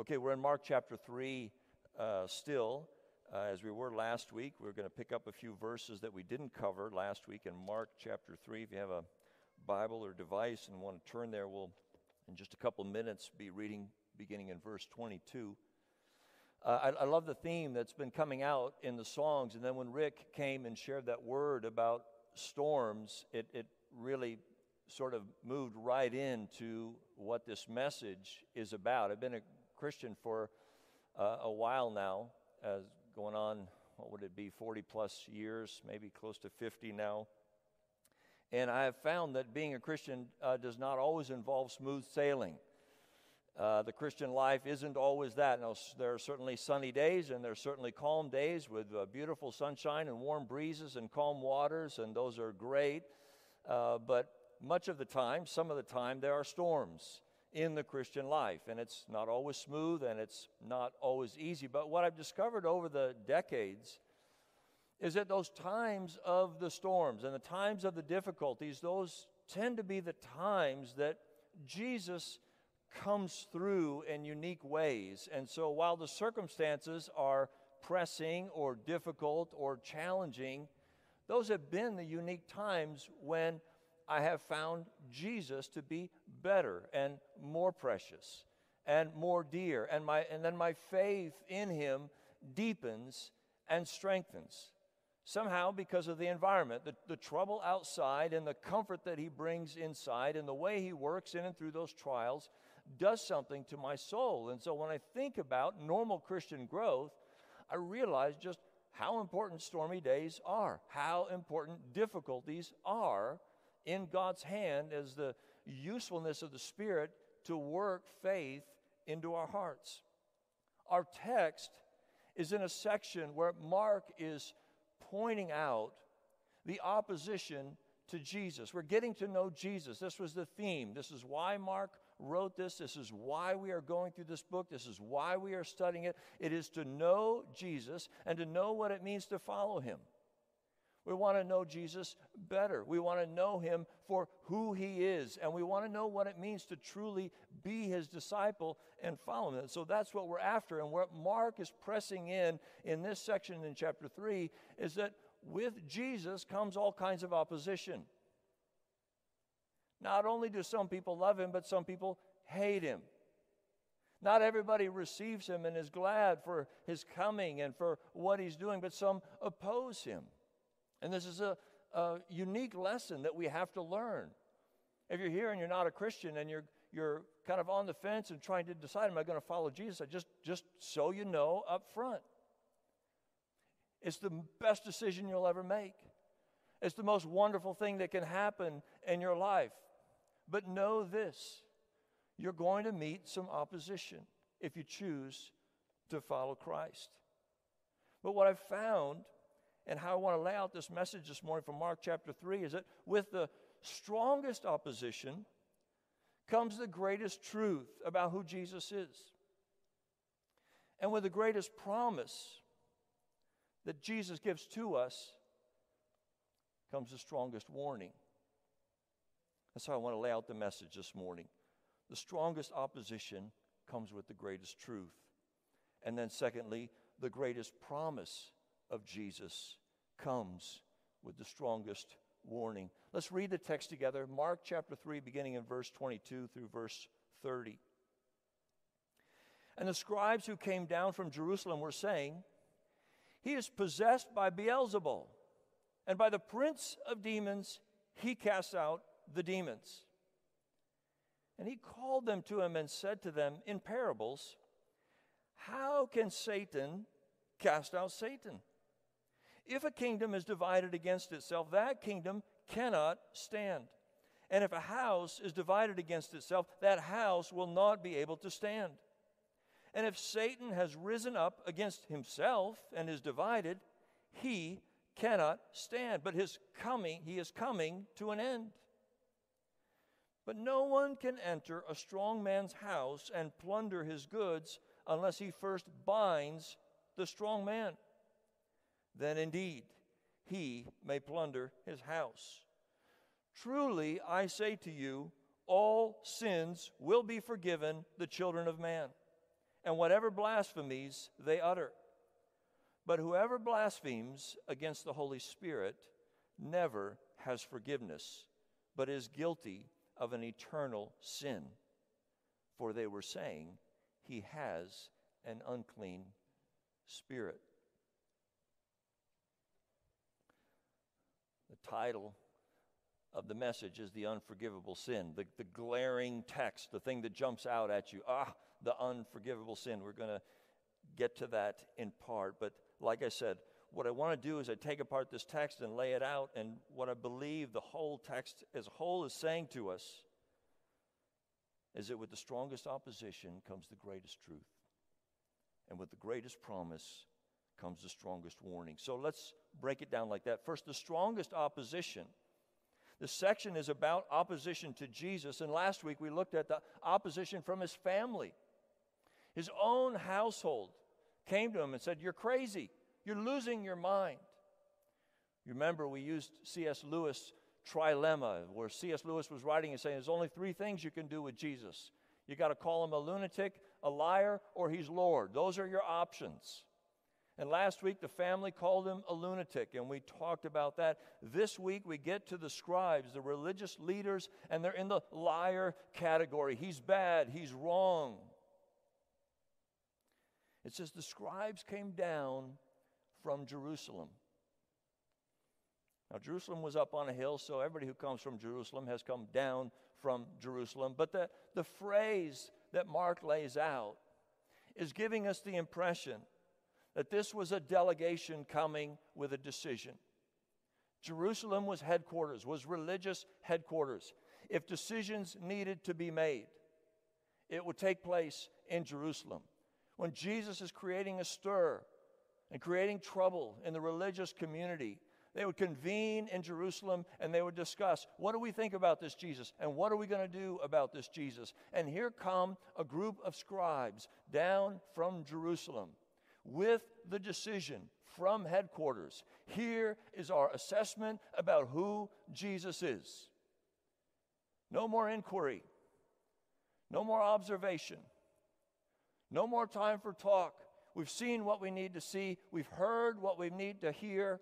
Okay, we're in Mark chapter 3 uh, still. Uh, as we were last week, we're going to pick up a few verses that we didn't cover last week in Mark chapter 3. If you have a Bible or device and want to turn there, we'll, in just a couple minutes, be reading beginning in verse 22. Uh, I, I love the theme that's been coming out in the songs. And then when Rick came and shared that word about storms, it, it really sort of moved right into what this message is about. I've been a Christian for uh, a while now, as going on, what would it be, 40 plus years, maybe close to 50 now. And I have found that being a Christian uh, does not always involve smooth sailing. Uh, the Christian life isn't always that. Now, there are certainly sunny days and there are certainly calm days with uh, beautiful sunshine and warm breezes and calm waters, and those are great. Uh, but much of the time, some of the time, there are storms in the Christian life. And it's not always smooth and it's not always easy. But what I've discovered over the decades is that those times of the storms and the times of the difficulties, those tend to be the times that Jesus comes through in unique ways. And so while the circumstances are pressing or difficult or challenging, those have been the unique times when I have found Jesus to be better and more precious and more dear. And, my, and then my faith in him deepens and strengthens. Somehow, because of the environment, the, the trouble outside and the comfort that he brings inside and the way he works in and through those trials does something to my soul. And so when I think about normal Christian growth, I realize just how important stormy days are, how important difficulties are in God's hand as the usefulness of the Spirit to work faith into our hearts. Our text is in a section where Mark is pointing out the opposition to Jesus. We're getting to know Jesus. This was the theme. This is why Mark wrote this. This is why we are going through this book. This is why we are studying it. It is to know Jesus and to know what it means to follow him. We want to know Jesus better. We want to know him for who he is. And we want to know what it means to truly be his disciple and follow him. So that's what we're after. And what Mark is pressing in in this section in chapter 3 is that with Jesus comes all kinds of opposition. Not only do some people love him, but some people hate him. Not everybody receives him and is glad for his coming and for what he's doing, but some oppose him. And this is a, a unique lesson that we have to learn. If you're here and you're not a Christian and you're, you're kind of on the fence and trying to decide, am I going to follow Jesus? I just, just so you know up front. It's the best decision you'll ever make. It's the most wonderful thing that can happen in your life. But know this you're going to meet some opposition if you choose to follow Christ. But what I've found and how I want to lay out this message this morning from Mark chapter 3 is that with the strongest opposition comes the greatest truth about who Jesus is. And with the greatest promise that Jesus gives to us comes the strongest warning. That's how I want to lay out the message this morning. The strongest opposition comes with the greatest truth. And then, secondly, the greatest promise of Jesus comes with the strongest warning. Let's read the text together. Mark chapter 3, beginning in verse 22 through verse 30. And the scribes who came down from Jerusalem were saying, He is possessed by Beelzebul, and by the prince of demons he casts out the demons. And he called them to him and said to them in parables, How can Satan cast out Satan? If a kingdom is divided against itself, that kingdom cannot stand. And if a house is divided against itself, that house will not be able to stand. And if Satan has risen up against himself and is divided, he cannot stand. But his coming, he is coming to an end. But no one can enter a strong man's house and plunder his goods unless he first binds the strong man then indeed he may plunder his house. Truly, I say to you, all sins will be forgiven the children of man. and whatever blasphemies they utter. But whoever blasphemes against the Holy Spirit never has forgiveness, but is guilty of an eternal sin. For they were saying, He has an unclean spirit. The title of the message is the unforgivable sin, the, the glaring text, the thing that jumps out at you. Ah, the unforgivable sin. We're going to get to that in part. But like I said, what I want to do is I take apart this text and lay it out, and what I believe the whole text as a whole is saying to us is that with the strongest opposition comes the greatest truth. And with the greatest promise comes the strongest warning. So let's break it down like that. First, the strongest opposition. The section is about opposition to Jesus, and last week we looked at the opposition from his family. His own household came to him and said, You're crazy. You're losing your mind. You remember we used C.S. Lewis' trilemma, where C.S. Lewis was writing and saying, There's only three things you can do with Jesus. You got to call him a lunatic, a liar, or he's Lord. Those are your options. And last week, the family called him a lunatic, and we talked about that. This week, we get to the scribes, the religious leaders, and they're in the liar category. He's bad, he's wrong. It says the scribes came down from Jerusalem. Now, Jerusalem was up on a hill, so everybody who comes from Jerusalem has come down from Jerusalem. But the, the phrase that Mark lays out is giving us the impression that this was a delegation coming with a decision. Jerusalem was headquarters, was religious headquarters. If decisions needed to be made, it would take place in Jerusalem when Jesus is creating a stir and creating trouble in the religious community, they would convene in Jerusalem and they would discuss what do we think about this Jesus and what are we going to do about this Jesus. And here come a group of scribes down from Jerusalem with the decision from headquarters. Here is our assessment about who Jesus is. No more inquiry, no more observation. No more time for talk. We've seen what we need to see, we've heard what we need to hear,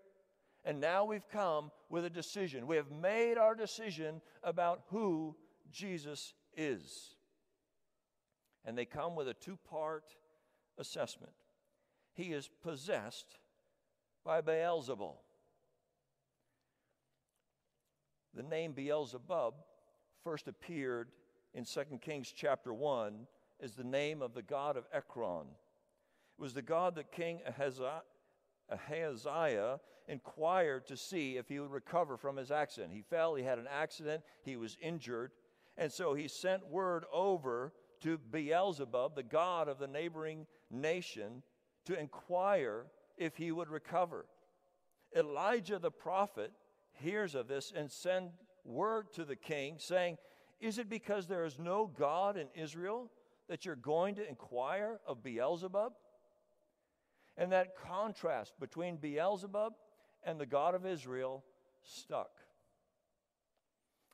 and now we've come with a decision. We have made our decision about who Jesus is. And they come with a two part assessment. He is possessed by Beelzebul. The name Beelzebub first appeared in 2 Kings chapter 1 as the name of the god of Ekron. It was the god that King Ahaziah inquired to see if he would recover from his accident. He fell, he had an accident, he was injured, and so he sent word over to Beelzebub, the god of the neighboring nation, to inquire if he would recover. Elijah the prophet hears of this and sent word to the king saying, Is it because there is no God in Israel that you're going to inquire of Beelzebub? And that contrast between Beelzebub and the God of Israel stuck.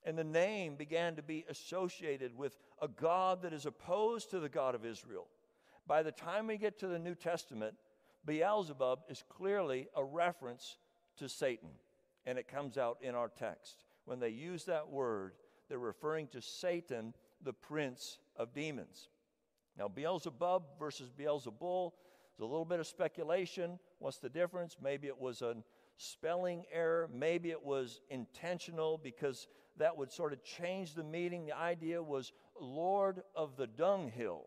And the name began to be associated with a God that is opposed to the God of Israel. By the time we get to the New Testament, Beelzebub is clearly a reference to Satan. And it comes out in our text. When they use that word, they're referring to Satan, the prince of demons. Now, Beelzebub versus Beelzebul, there's a little bit of speculation. What's the difference? Maybe it was a spelling error. Maybe it was intentional because that would sort of change the meaning. The idea was Lord of the dunghill.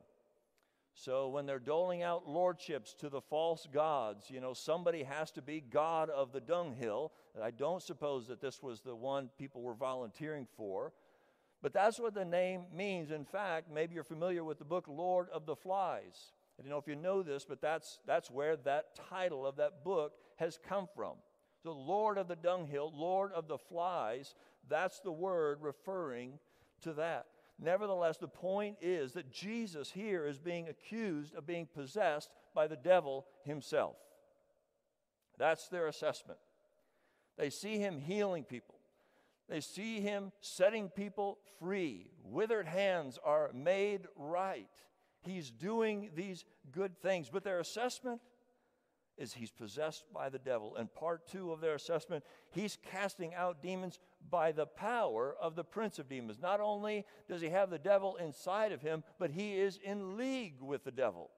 So when they're doling out lordships to the false gods, you know, somebody has to be God of the dunghill. I don't suppose that this was the one people were volunteering for. But that's what the name means. In fact, maybe you're familiar with the book Lord of the Flies. I don't know if you know this, but that's, that's where that title of that book has come from. So, Lord of the dunghill, Lord of the flies, that's the word referring to that. Nevertheless, the point is that Jesus here is being accused of being possessed by the devil himself. That's their assessment. They see him healing people. They see him setting people free. Withered hands are made right. He's doing these good things. But their assessment is he's possessed by the devil. And part two of their assessment, he's casting out demons by the power of the prince of demons. Not only does he have the devil inside of him, but he is in league with the devil.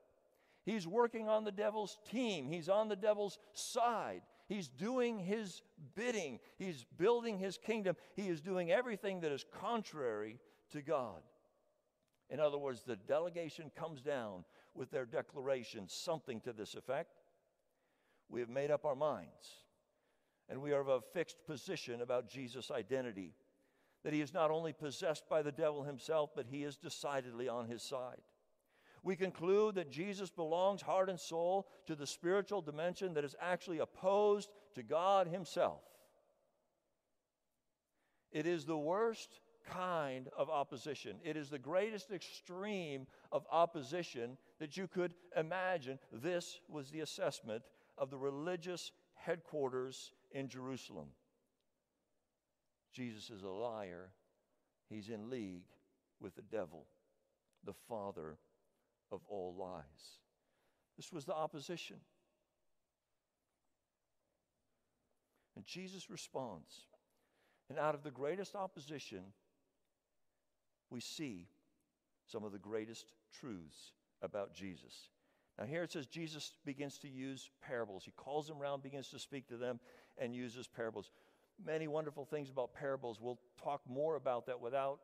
He's working on the devil's team, he's on the devil's side. He's doing his bidding. He's building his kingdom. He is doing everything that is contrary to God. In other words, the delegation comes down with their declaration, something to this effect we have made up our minds and we are of a fixed position about Jesus' identity. That he is not only possessed by the devil himself, but he is decidedly on his side. We conclude that Jesus belongs heart and soul to the spiritual dimension that is actually opposed to God himself. It is the worst kind of opposition. It is the greatest extreme of opposition that you could imagine. This was the assessment of the religious headquarters in Jerusalem. Jesus is a liar. He's in league with the devil, the father of all lies. This was the opposition. And Jesus responds. And out of the greatest opposition, we see some of the greatest truths about Jesus. Now, here it says Jesus begins to use parables. He calls them around, begins to speak to them, and uses parables. Many wonderful things about parables. We'll talk more about that without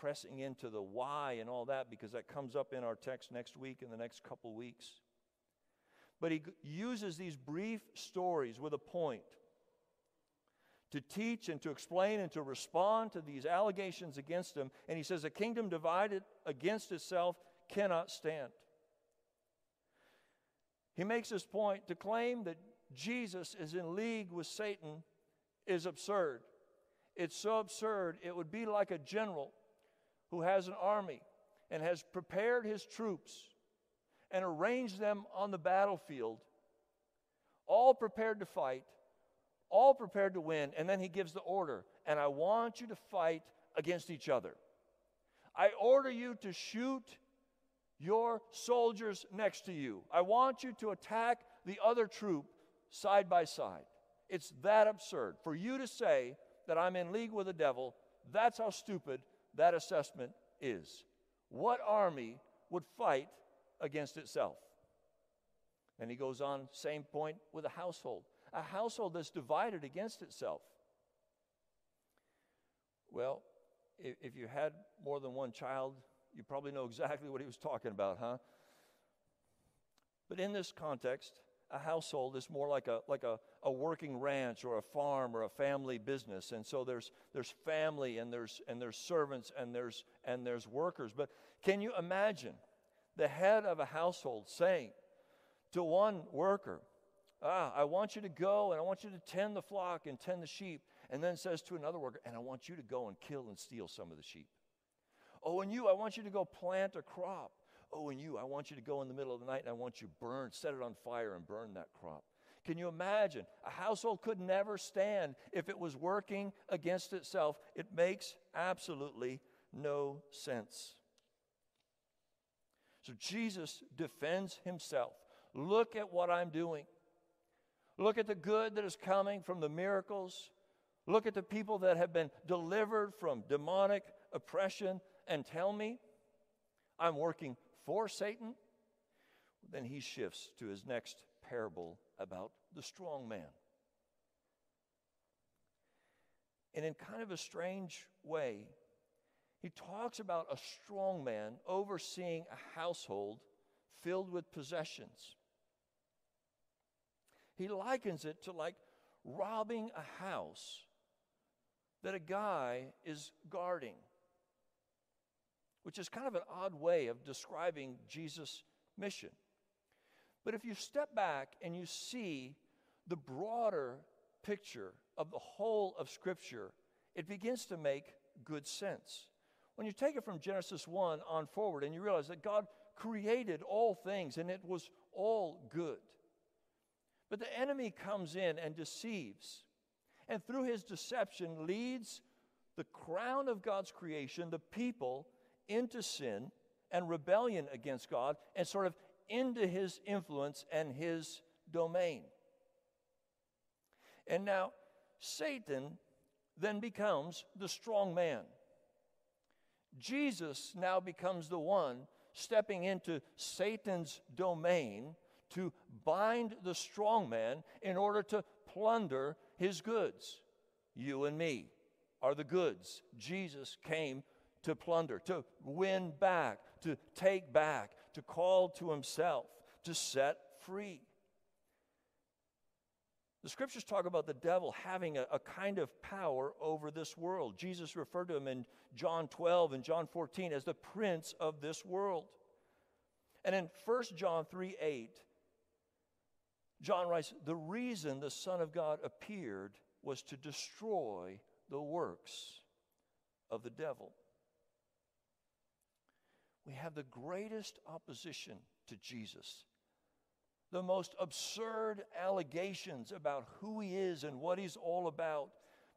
pressing into the why and all that because that comes up in our text next week, in the next couple weeks. But he uses these brief stories with a point to teach and to explain and to respond to these allegations against him. And he says, A kingdom divided against itself cannot stand. He makes this point to claim that Jesus is in league with Satan is absurd. It's so absurd, it would be like a general who has an army and has prepared his troops and arranged them on the battlefield, all prepared to fight, all prepared to win, and then he gives the order, and I want you to fight against each other. I order you to shoot your soldiers next to you. I want you to attack the other troop side by side. It's that absurd. For you to say that I'm in league with the devil, that's how stupid that assessment is. What army would fight against itself? And he goes on, same point with a household. A household that's divided against itself. Well, if, you had more than one child, you probably know exactly what he was talking about, huh? But in this context, a household is more like a like a, a working ranch or a farm or a family business. And so there's there's family and there's and there's servants and there's and there's workers. But can you imagine the head of a household saying to one worker ah i want you to go and i want you to tend the flock and tend the sheep and then says to another worker and i want you to go and kill and steal some of the sheep Oh, and you, I want you to go plant a crop. Oh, and you, I want you to go in the middle of the night and I want you burn, set it on fire and burn that crop. Can you imagine? A household could never stand if it was working against itself. It makes absolutely no sense. So Jesus defends himself. Look at what I'm doing. Look at the good that is coming from the miracles. Look at the people that have been delivered from demonic oppression and tell me I'm working for Satan, then he shifts to his next parable about the strong man. And in kind of a strange way, he talks about a strong man overseeing a household filled with possessions. He likens it to like robbing a house that a guy is guarding which is kind of an odd way of describing Jesus' mission. But if you step back and you see the broader picture of the whole of Scripture, it begins to make good sense. When you take it from Genesis 1 on forward and you realize that God created all things and it was all good. But the enemy comes in and deceives, and through his deception leads the crown of God's creation, the people, into sin and rebellion against God and sort of into his influence and his domain. And now, Satan then becomes the strong man. Jesus now becomes the one stepping into Satan's domain to bind the strong man in order to plunder his goods. You and me are the goods Jesus came to plunder, to win back, to take back, to call to himself, to set free. The scriptures talk about the devil having a, a, kind of power over this world. Jesus referred to him in John 12 and John 14 as the prince of this world. And in 1 John 3 8, John writes, The reason the Son of God appeared was to destroy the works of the devil. We have the greatest opposition to Jesus the most absurd allegations about who he is and what he's all about.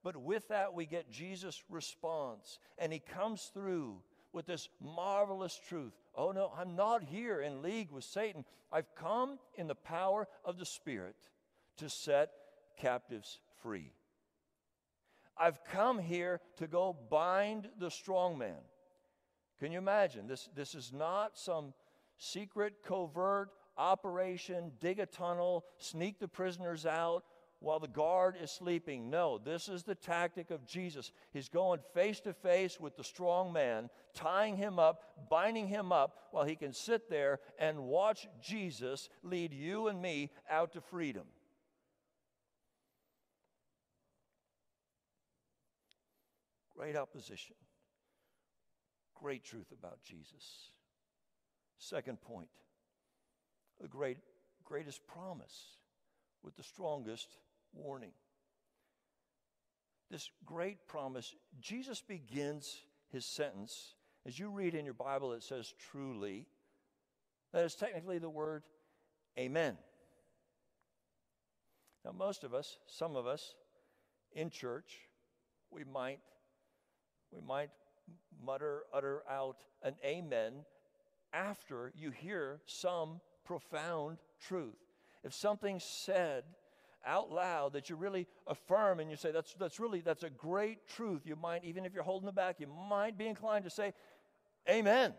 But with that, we get Jesus' response, and he comes through with this marvelous truth. Oh no, I'm not here in league with Satan. I've come in the power of the Spirit to set captives free. I've come here to go bind the strong man. Can you imagine? This, this is not some secret, covert operation, dig a tunnel, sneak the prisoners out while the guard is sleeping. No, this is the tactic of Jesus. He's going face to face with the strong man, tying him up, binding him up, while he can sit there and watch Jesus lead you and me out to freedom. Great opposition. Great truth about Jesus. Second point the great, greatest promise with the strongest warning. This great promise, Jesus begins his sentence. As you read in your Bible, it says truly. That is technically the word amen. Now, most of us, some of us in church, we might, we might mutter, utter out an amen after you hear some profound truth. If something's said out loud that you really affirm and you say that's that's really that's a great truth, you might even if you're holding it back, you might be inclined to say amen.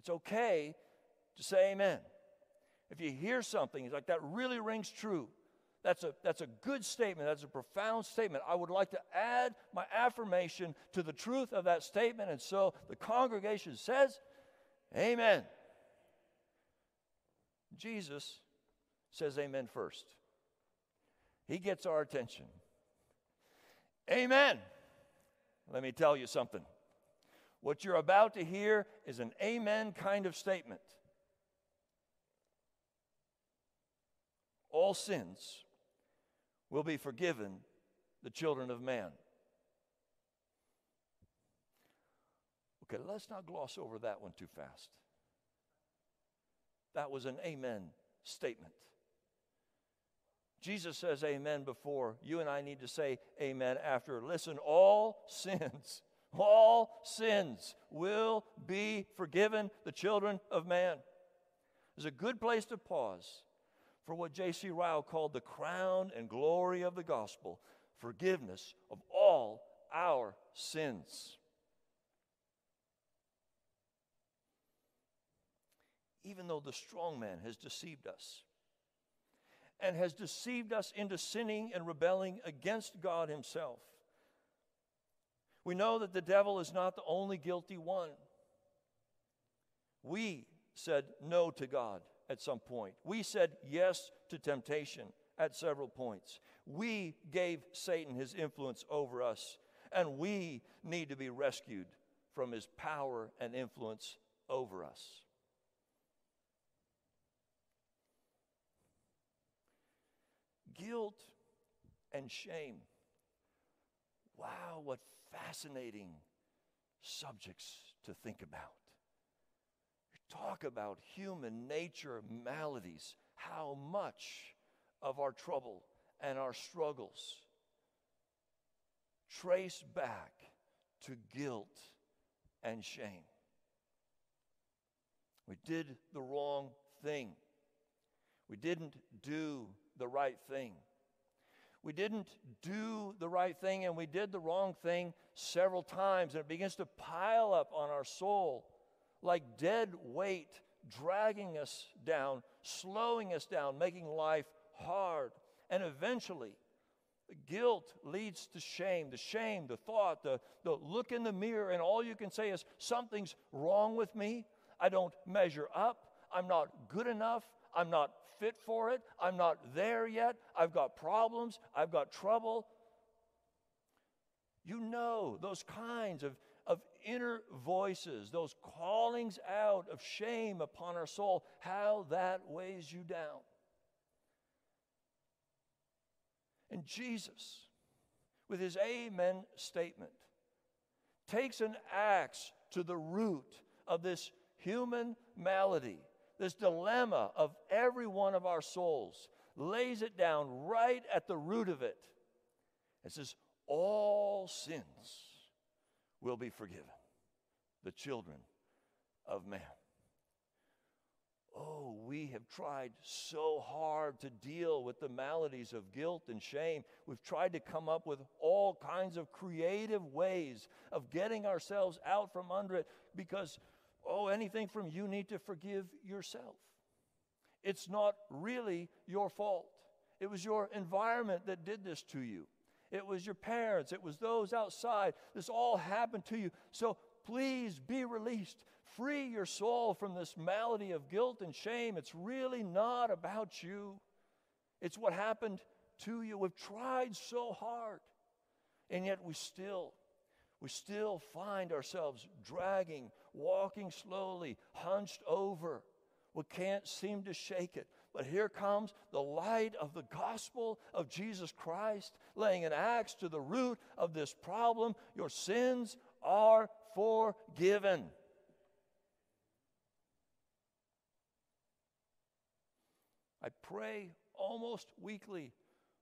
It's okay to say amen. If you hear something it's like that really rings true, that's a, that's a good statement. That's a profound statement. I would like to add my affirmation to the truth of that statement. And so the congregation says, Amen. Jesus says amen first. He gets our attention. Amen. Let me tell you something. What you're about to hear is an amen kind of statement. All sins will be forgiven the children of man. Okay, let's not gloss over that one too fast. That was an amen statement. Jesus says amen before. You and I need to say amen after. Listen, all sins, all sins will be forgiven the children of man. It's a good place to pause for what J.C. Ryle called the crown and glory of the gospel forgiveness of all our sins. even though the strong man has deceived us and has deceived us into sinning and rebelling against God Himself. We know that the devil is not the only guilty one. We said no to God at some point. We said yes to temptation at several points. We gave Satan his influence over us, and we need to be rescued from his power and influence over us. guilt and shame. Wow, what fascinating subjects to think about. Talk about human nature maladies, how much of our trouble and our struggles trace back to guilt and shame. We did the wrong thing. We didn't do the right thing. We didn't do the right thing and we did the wrong thing several times, and it begins to pile up on our soul like dead weight, dragging us down, slowing us down, making life hard. And eventually, guilt leads to shame. The shame, the thought, the, the look in the mirror, and all you can say is, Something's wrong with me. I don't measure up. I'm not good enough. I'm not fit for it. I'm not there yet. I've got problems. I've got trouble. You know those kinds of, of inner voices, those callings out of shame upon our soul, how that weighs you down. And Jesus, with his Amen statement, takes an axe to the root of this human malady, this dilemma of every one of our souls, lays it down right at the root of it. It says, All sins will be forgiven, the children of man. Oh, we have tried so hard to deal with the maladies of guilt and shame. We've tried to come up with all kinds of creative ways of getting ourselves out from under it because oh, anything from you need to forgive yourself. It's not really your fault. It was your environment that did this to you. It was your parents. It was those outside. This all happened to you. So please be released. Free your soul from this malady of guilt and shame. It's really not about you, it's what happened to you. We've tried so hard, and yet we still we still find ourselves dragging, walking slowly, hunched over. We can't seem to shake it. But here comes the light of the gospel of Jesus Christ, laying an axe to the root of this problem. Your sins are forgiven. I pray almost weekly,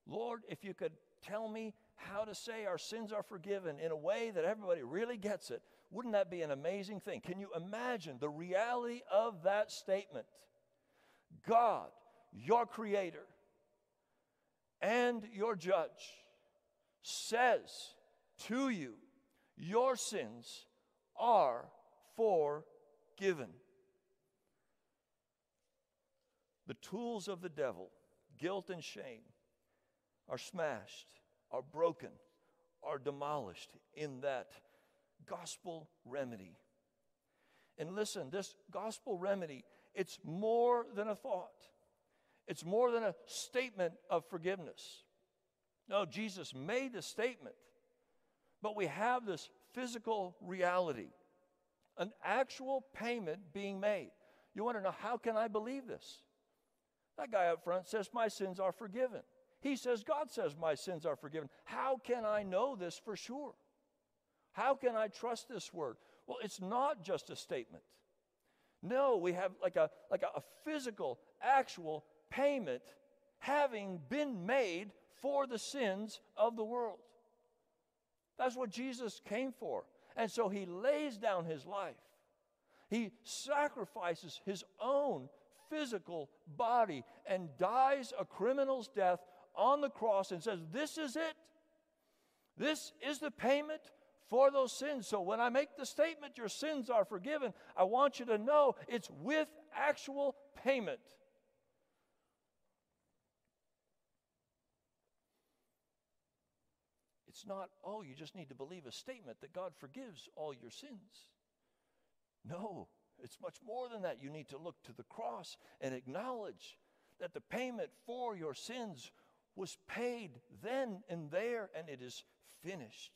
Lord, if you could tell me how to say our sins are forgiven in a way that everybody really gets it, wouldn't that be an amazing thing? Can you imagine the reality of that statement? God, your creator and your judge, says to you, Your sins are forgiven. The tools of the devil, guilt and shame, are smashed are broken, are demolished in that gospel remedy. And listen, this gospel remedy, it's more than a thought. It's more than a statement of forgiveness. No, Jesus made the statement, but we have this physical reality, an actual payment being made. You want to know how can I believe this? That guy up front says, My sins are forgiven. He says, God says, My sins are forgiven. How can I know this for sure? How can I trust this word? Well, it's not just a statement. No, we have like a, like a, a physical, actual payment having been made for the sins of the world. That's what Jesus came for. And so he lays down his life. He sacrifices his own physical body and dies a criminal's death on the cross and says, This is it. This is the payment for those sins. So when I make the statement, Your sins are forgiven, I want you to know it's with actual payment. It's not, oh, you just need to believe a statement that God forgives all your sins. No, it's much more than that. You need to look to the cross and acknowledge that the payment for your sins was paid then and there, and it is finished.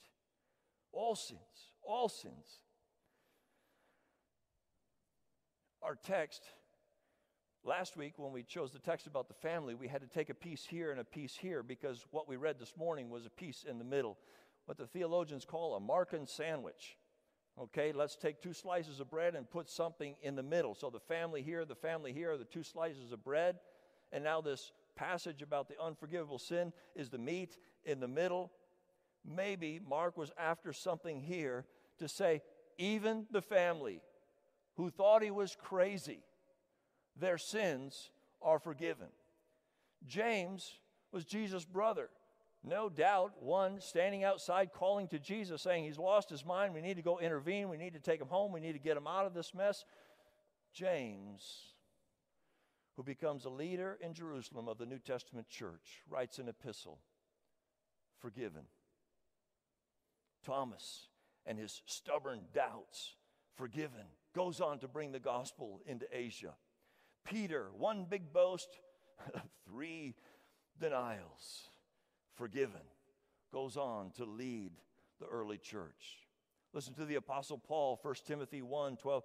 All sins, all sins. Our text, last week when we chose the text about the family, we had to take a piece here and a piece here because what we read this morning was a piece in the middle, what the theologians call a Markan sandwich. Okay, let's take two slices of bread and put something in the middle. So the family here, the family here, the two slices of bread, and now this passage about the unforgivable sin is the meat in the middle. Maybe Mark was after something here to say, even the family, who thought he was crazy, their sins are forgiven. James was Jesus' brother. No doubt, one standing outside calling to Jesus saying he's lost his mind. We need to go intervene. We need to take him home. We need to get him out of this mess. James, who becomes a leader in Jerusalem of the New Testament church, writes an epistle forgiven. Thomas and his stubborn doubts, forgiven, goes on to bring the gospel into Asia. Peter, one big boast, three denials, forgiven, goes on to lead the early church. Listen to the Apostle Paul, 1 Timothy 1 12.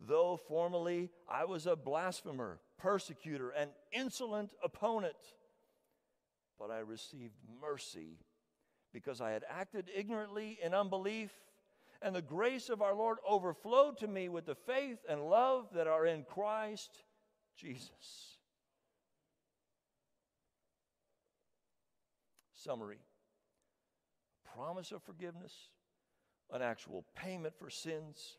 Though formerly I was a blasphemer, persecutor, and insolent opponent, but I received mercy because I had acted ignorantly in unbelief, and the grace of our Lord overflowed to me with the faith and love that are in Christ Jesus. Summary promise of forgiveness, an actual payment for sins,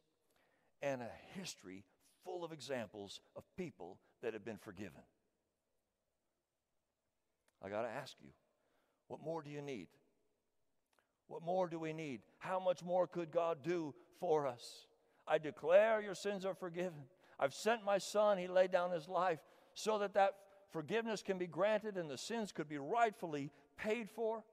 and a history full of examples of people that have been forgiven. I got to ask you, what more do you need? What more do we need? How much more could God do for us? I declare your sins are forgiven. I've sent my son, he laid down his life so that that forgiveness can be granted and the sins could be rightfully paid for.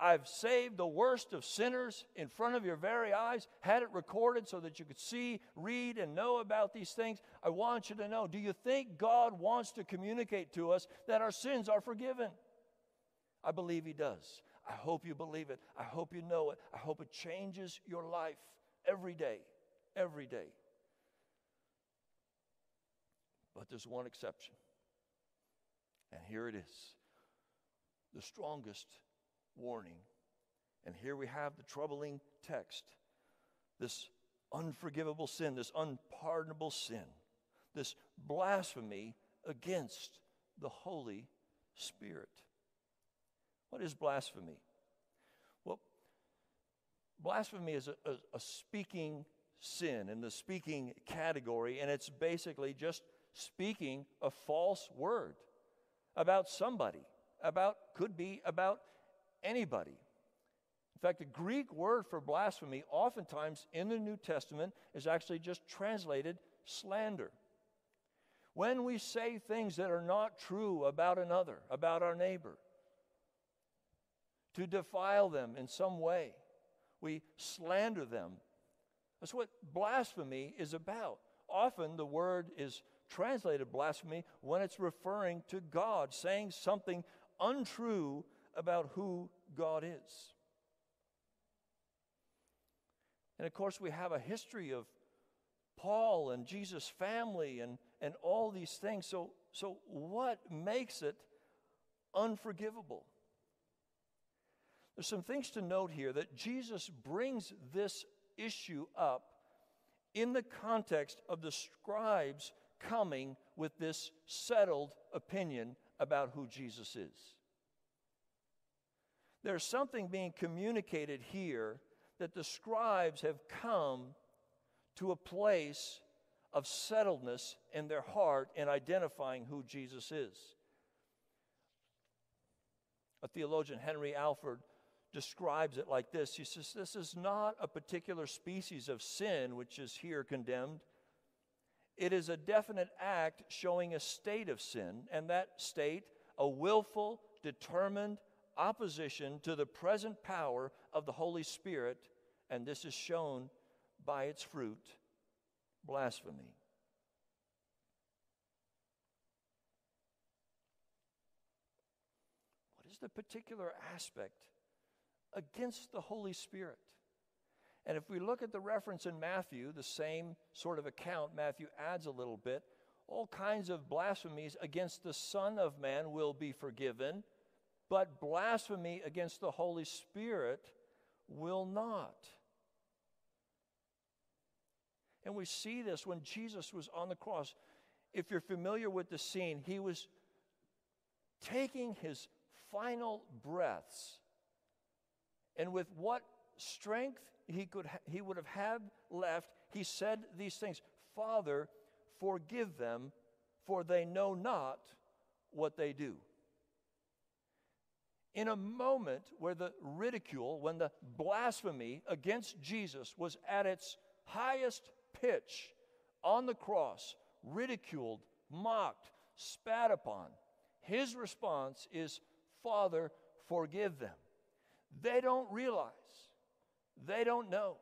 I've saved the worst of sinners in front of your very eyes, had it recorded so that you could see, read, and know about these things. I want you to know do you think God wants to communicate to us that our sins are forgiven? I believe He does. I hope you believe it. I hope you know it. I hope it changes your life every day. Every day. But there's one exception. And here it is the strongest warning. And here we have the troubling text this unforgivable sin, this unpardonable sin, this blasphemy against the Holy Spirit. What is blasphemy? Well, blasphemy is a, a, a speaking sin in the speaking category, and it's basically just speaking a false word about somebody, about, could be about anybody. In fact, the Greek word for blasphemy, oftentimes in the New Testament, is actually just translated slander. When we say things that are not true about another, about our neighbor, to defile them in some way. We slander them. That's what blasphemy is about. Often the word is translated blasphemy when it's referring to God, saying something untrue about who God is. And of course, we have a history of Paul and Jesus' family and, and all these things. So, so, what makes it unforgivable? There's some things to note here that Jesus brings this issue up in the context of the scribes coming with this settled opinion about who Jesus is. There's something being communicated here that the scribes have come to a place of settledness in their heart in identifying who Jesus is. A theologian, Henry Alford, describes it like this He says, This is not a particular species of sin which is here condemned. It is a definite act showing a state of sin, and that state, a willful, determined opposition to the present power of the Holy Spirit, and this is shown by its fruit blasphemy. What is the particular aspect against the Holy Spirit. And if we look at the reference in Matthew, the same sort of account, Matthew adds a little bit. All kinds of blasphemies against the Son of Man will be forgiven, but blasphemy against the Holy Spirit will not. And we see this when Jesus was on the cross. If you're familiar with the scene, he was taking his final breaths and with what strength he, could ha- he would have had left, he said these things Father, forgive them, for they know not what they do. In a moment where the ridicule, when the blasphemy against Jesus was at its highest pitch on the cross, ridiculed, mocked, spat upon, his response is, Father, forgive them. They don't realize, they don't know.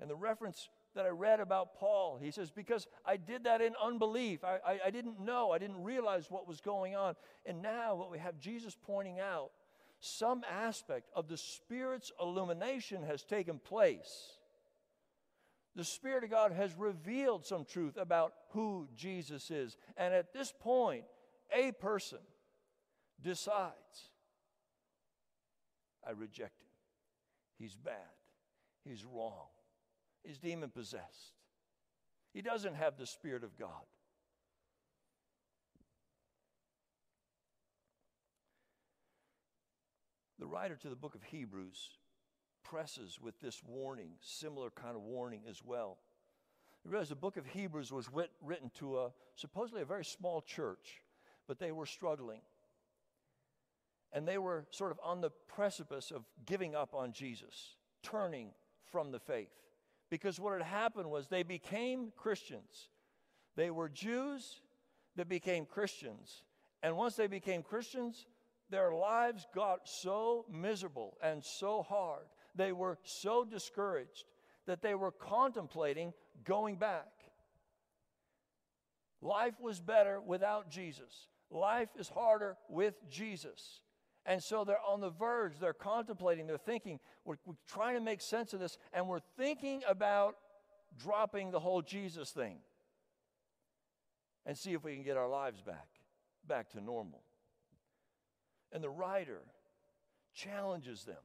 And the reference that I read about Paul. He says, Because I did that in unbelief. I, I, I, didn't know. I didn't realize what was going on. And now, what we have Jesus pointing out, some aspect of the Spirit's illumination has taken place. The Spirit of God has revealed some truth about who Jesus is. And at this point, a person decides I reject him. He's bad. He's wrong. He's demon possessed. He doesn't have the Spirit of God. The writer to the book of Hebrews presses with this warning, similar kind of warning as well. You realize the book of Hebrews was writ- written to a supposedly a very small church, but they were struggling. And they were sort of on the precipice of giving up on Jesus, turning from the faith. Because what had happened was they became Christians. They were Jews that became Christians. And once they became Christians, their lives got so miserable and so hard. They were so discouraged that they were contemplating going back. Life was better without Jesus. Life is harder with Jesus. And so they're on the verge, they're contemplating, they're thinking, we're, we're trying to make sense of this, and we're thinking about dropping the whole Jesus thing and see if we can get our lives back, back to normal. And the writer challenges them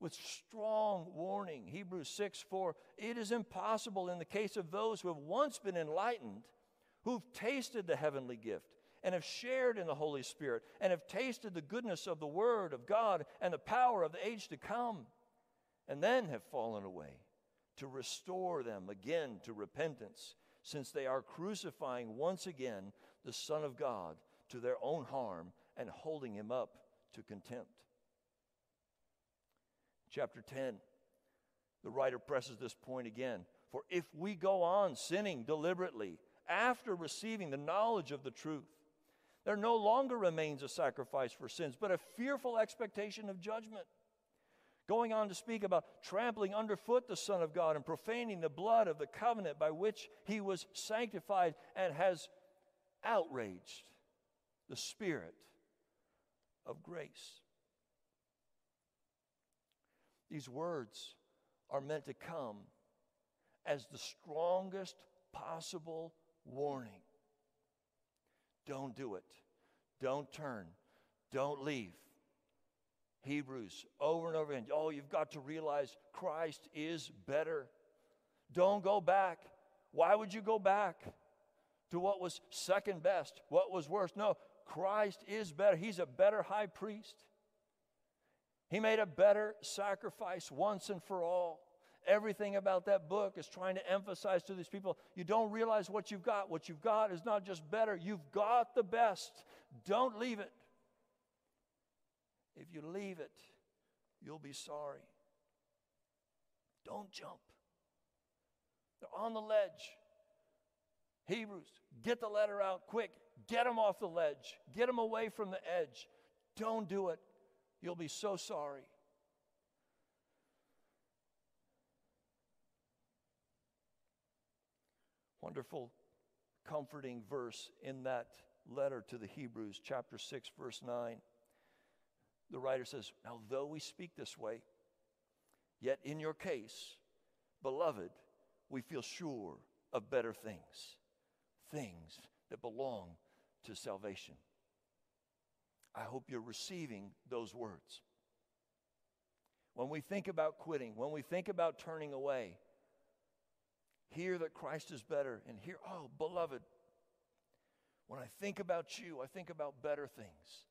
with strong warning. Hebrews 6 4 It is impossible in the case of those who have once been enlightened, who've tasted the heavenly gift and have shared in the Holy Spirit and have tasted the goodness of the Word of God and the power of the age to come, and then have fallen away, to restore them again to repentance, since they are crucifying once again the Son of God to their own harm and holding him up to contempt. Chapter 10, the writer presses this point again. For if we go on sinning deliberately after receiving the knowledge of the truth, there no longer remains a sacrifice for sins, but a fearful expectation of judgment. Going on to speak about trampling underfoot the Son of God and profaning the blood of the covenant by which he was sanctified and has outraged the Spirit of grace. These words are meant to come as the strongest possible warning don't do it. Don't turn. Don't leave. Hebrews over and over again. Oh, you've got to realize Christ is better. Don't go back. Why would you go back to what was second best, what was worse? No, Christ is better. He's a better high priest. He made a better sacrifice once and for all. Everything about that book is trying to emphasize to these people you don't realize what you've got. What you've got is not just better, you've got the best. Don't leave it. If you leave it, you'll be sorry. Don't jump. They're on the ledge. Hebrews, get the letter out quick. Get them off the ledge. Get them away from the edge. Don't do it. You'll be so sorry. Wonderful, comforting verse in that letter to the Hebrews, chapter 6, verse 9. The writer says, Now, though we speak this way, yet in your case, beloved, we feel sure of better things, things that belong to salvation. I hope you're receiving those words. When we think about quitting, when we think about turning away, hear that Christ is better, and hear, oh, beloved, when I think about you, I think about better things.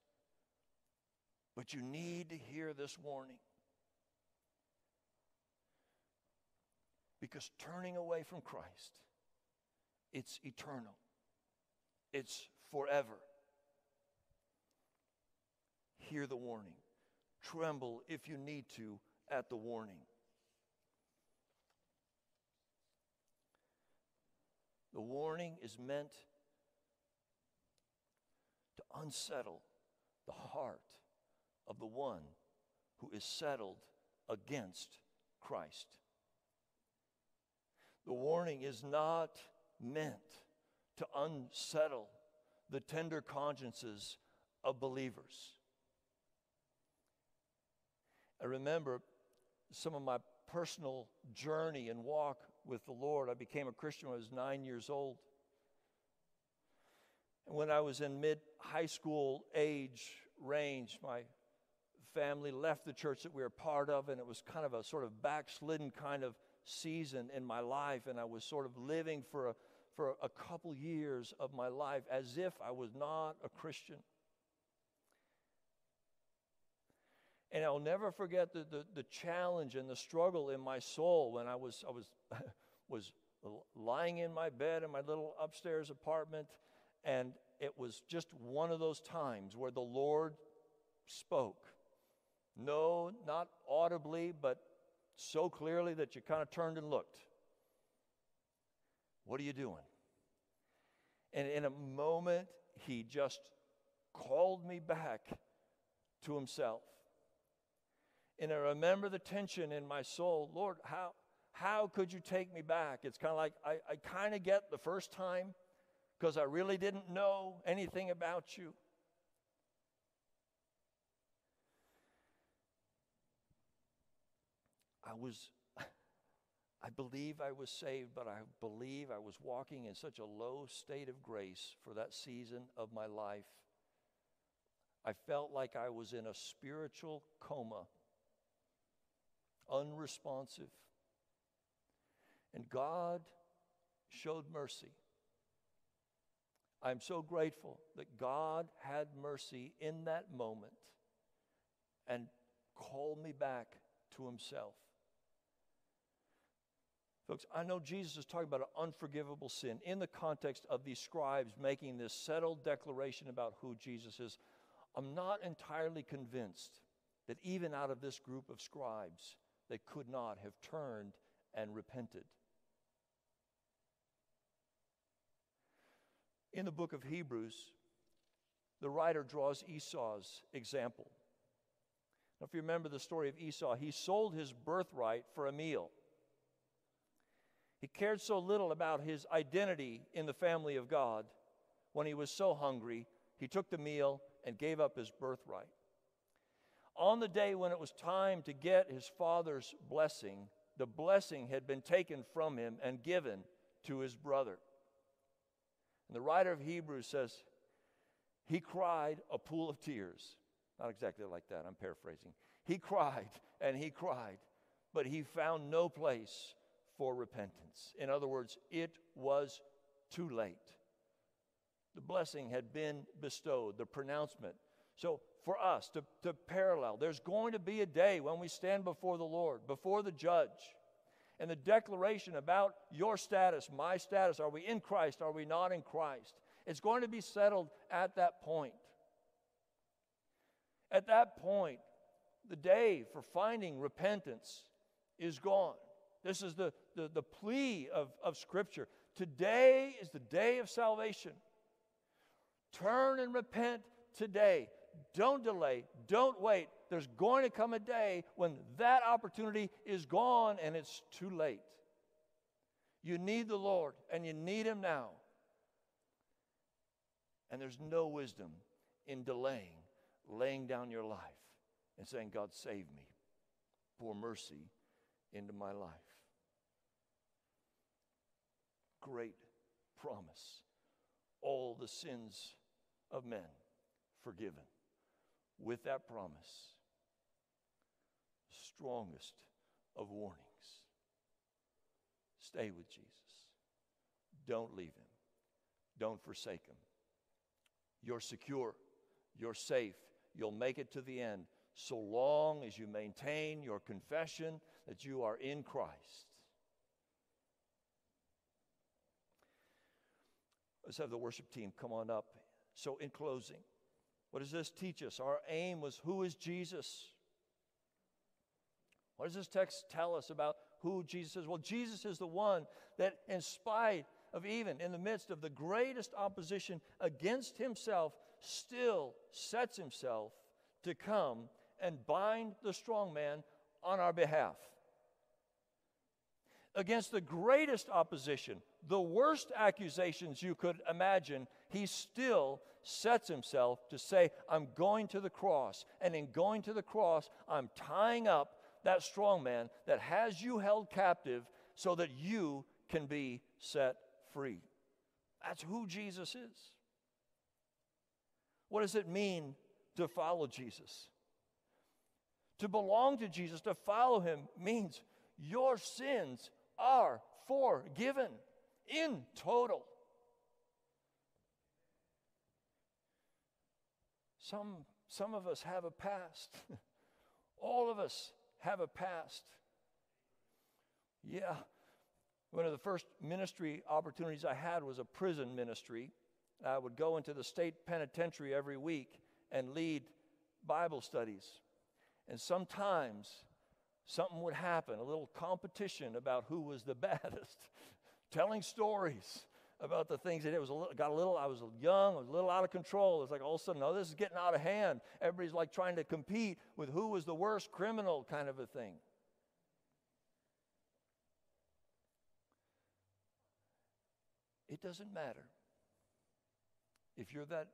But you need to hear this warning. Because turning away from Christ, it's eternal, it's forever. Hear the warning. Tremble if you need to at the warning. The warning is meant to unsettle the heart of the one who is settled against Christ. The warning is not meant to unsettle the tender consciences of believers. I remember some of my personal journey and walk with the Lord. I became a Christian when I was nine years old. And when I was in mid high school age range, my family left the church that we were part of, and it was kind of a sort of backslidden kind of season in my life. And I was sort of living for a, for a couple years of my life as if I was not a Christian. And I'll never forget the, the, the, challenge and the struggle in my soul when I was, I was, was lying in my bed in my little upstairs apartment, and it was just one of those times where the Lord spoke. No, not audibly, but so clearly that you kind of turned and looked. What are you doing? And in a moment, he just called me back to himself. And I remember the tension in my soul. Lord, how, how could you take me back? It's kind of like I, I kind of get the first time because I really didn't know anything about you. I was, I believe I was saved, but I believe I was walking in such a low state of grace for that season of my life. I felt like I was in a spiritual coma unresponsive. And God showed mercy. I'm so grateful that God had mercy in that moment and called me back to Himself. Folks, I know Jesus is talking about an unforgivable sin in the context of these scribes making this settled declaration about who Jesus is. I'm not entirely convinced that even out of this group of scribes, they could not have turned and repented. In the book of Hebrews, the writer draws Esau's example. Now, if you remember the story of Esau, he sold his birthright for a meal. He cared so little about his identity in the family of God. When he was so hungry, he took the meal and gave up his birthright. On the day when it was time to get his father's blessing, the blessing had been taken from him and given to his brother. And the writer of Hebrews says, He cried a pool of tears. Not exactly like that, I'm paraphrasing. He cried and he cried, but he found no place for repentance. In other words, it was too late. The blessing had been bestowed, the pronouncement. So for us to, to parallel. There's going to be a day when we stand before the Lord, before the judge, and the declaration about your status, my status are we in Christ, are we not in Christ? It's going to be settled at that point. At that point, the day for finding repentance is gone. This is the, the, the plea of, of Scripture. Today is the day of salvation. Turn and repent today. Don't delay. Don't wait. There's going to come a day when that opportunity is gone and it's too late. You need the Lord and you need Him now. And there's no wisdom in delaying, laying down your life and saying, God, save me. Pour mercy into my life. Great promise. All the sins of men forgiven with that promise strongest of warnings. Stay with Jesus. Don't leave him. Don't forsake him. You're secure. You're safe. You'll make it to the end so long as you maintain your confession that you are in Christ. Let's have the worship team come on up. So, in closing, what does this teach us? Our aim was who is Jesus? What does this text tell us about who Jesus is? Well, Jesus is the one that, in spite of even in the midst of the greatest opposition against himself, still sets himself to come and bind the strong man on our behalf. Against the greatest opposition, the worst accusations you could imagine, he still sets himself to say, I'm going to the cross. And in going to the cross, I'm tying up that strong man that has you held captive so that you can be set free. That's who Jesus is. What does it mean to follow Jesus? To belong to Jesus, to follow him, means your sins are forgiven in total. Some, some of us have a past. All of us have a past. Yeah. One of the first ministry opportunities I had was a prison ministry. I would go into the state penitentiary every week and lead Bible studies. And sometimes something would happen, a little competition about who was the baddest, telling stories about the things that it was a little, got a little, I was young, I was a little out of control. It's like all of a sudden, oh, this is getting out of hand. Everybody's like trying to compete with who was the worst criminal kind of a thing. It doesn't matter. If you're that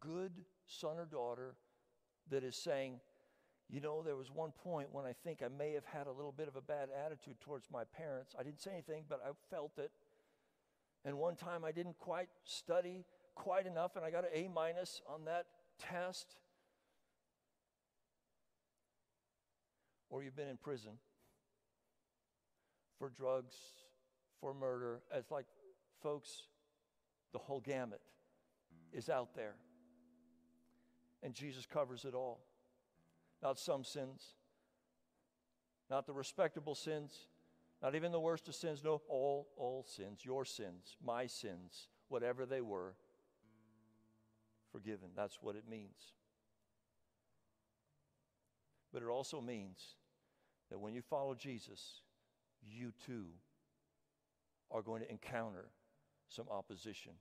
good son or daughter that is saying, you know, there was one point when I think I may have had a little bit of a bad attitude towards my parents. I didn't say anything, but I felt it. And one time I didn't quite study quite enough, and I got an A minus on that test. Or you've been in prison for drugs, for murder. It's like, folks, the whole gamut is out there. And Jesus covers it all. Not some sins, not the respectable sins, not even the worst of sins. No, all, all sins, your sins, my sins, whatever they were, forgiven. That's what it means. But it also means that when you follow Jesus, you too are going to encounter some opposition.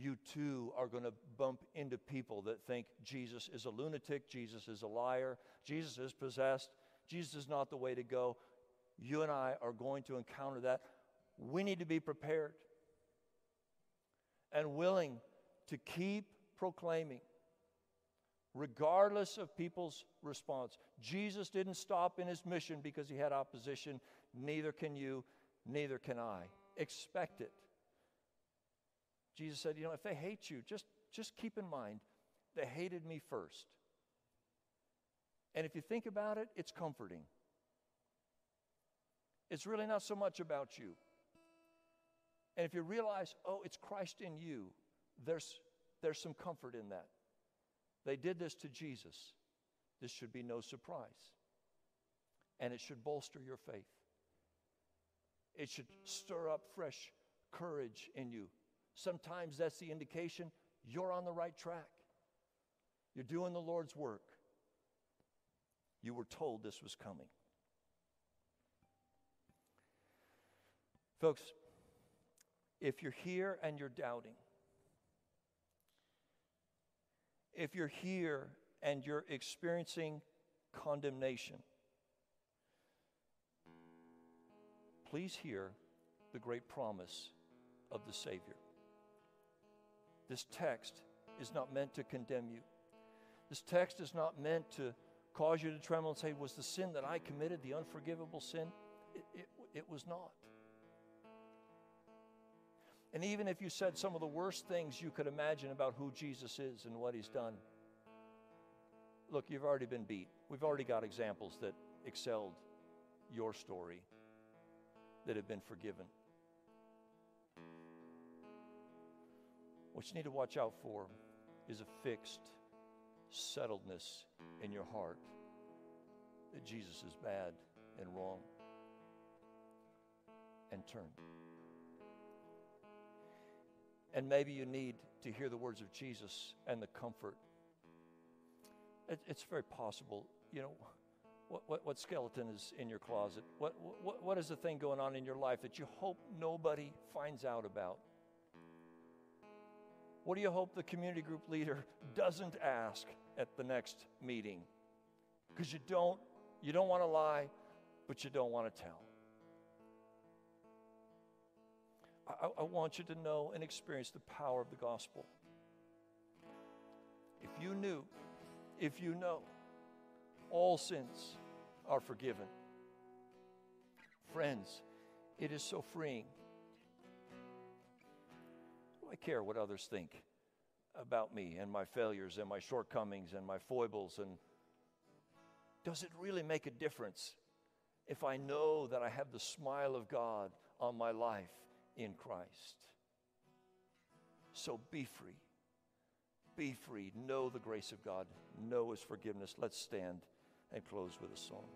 You too are going to bump into people that think Jesus is a lunatic, Jesus is a liar, Jesus is possessed, Jesus is not the way to go you and I are going to encounter that. We need to be prepared and willing to keep proclaiming, regardless of people's response. Jesus didn't stop in his mission because he had opposition. Neither can you, neither can I. Expect it. Jesus said, You know, if they hate you, just, just keep in mind, they hated me first. And if you think about it, it's comforting. It's really not so much about you. And if you realize, oh, it's Christ in you, there's, there's some comfort in that. They did this to Jesus. This should be no surprise. And it should bolster your faith. It should stir up fresh courage in you. Sometimes that's the indication you're on the right track. You're doing the Lord's work. You were told this was coming. Folks, if you're here and you're doubting, if you're here and you're experiencing condemnation, please hear the great promise of the Savior. This text is not meant to condemn you. This text is not meant to cause you to tremble and say, Was the sin that I committed the unforgivable sin? It, it, it was not. And even if you said some of the worst things you could imagine about who Jesus is and what he's done, look, you've already been beat. We've already got examples that excelled your story that have been forgiven. What you need to watch out for is a fixed settledness in your heart that Jesus is bad and wrong and turn. And maybe you need to hear the words of Jesus and the comfort. It, it's very possible, you know. What, what, what, skeleton is in your closet? What, what, what is the thing going on in your life that you hope nobody finds out about? What do you hope the community group leader doesn't ask at the next meeting? Because you don't, you don't want to lie, but you don't want to tell. I, I want you to know and experience the power of the gospel. If you knew, if you know, all sins are forgiven. Friends, it is so freeing. Do I care what others think about me and my failures and my shortcomings and my foibles? And does it really make a difference if I know that I have the smile of God on my life in Christ? So be free. Be free. Know the grace of God. Know His forgiveness. Let's stand and close with a song.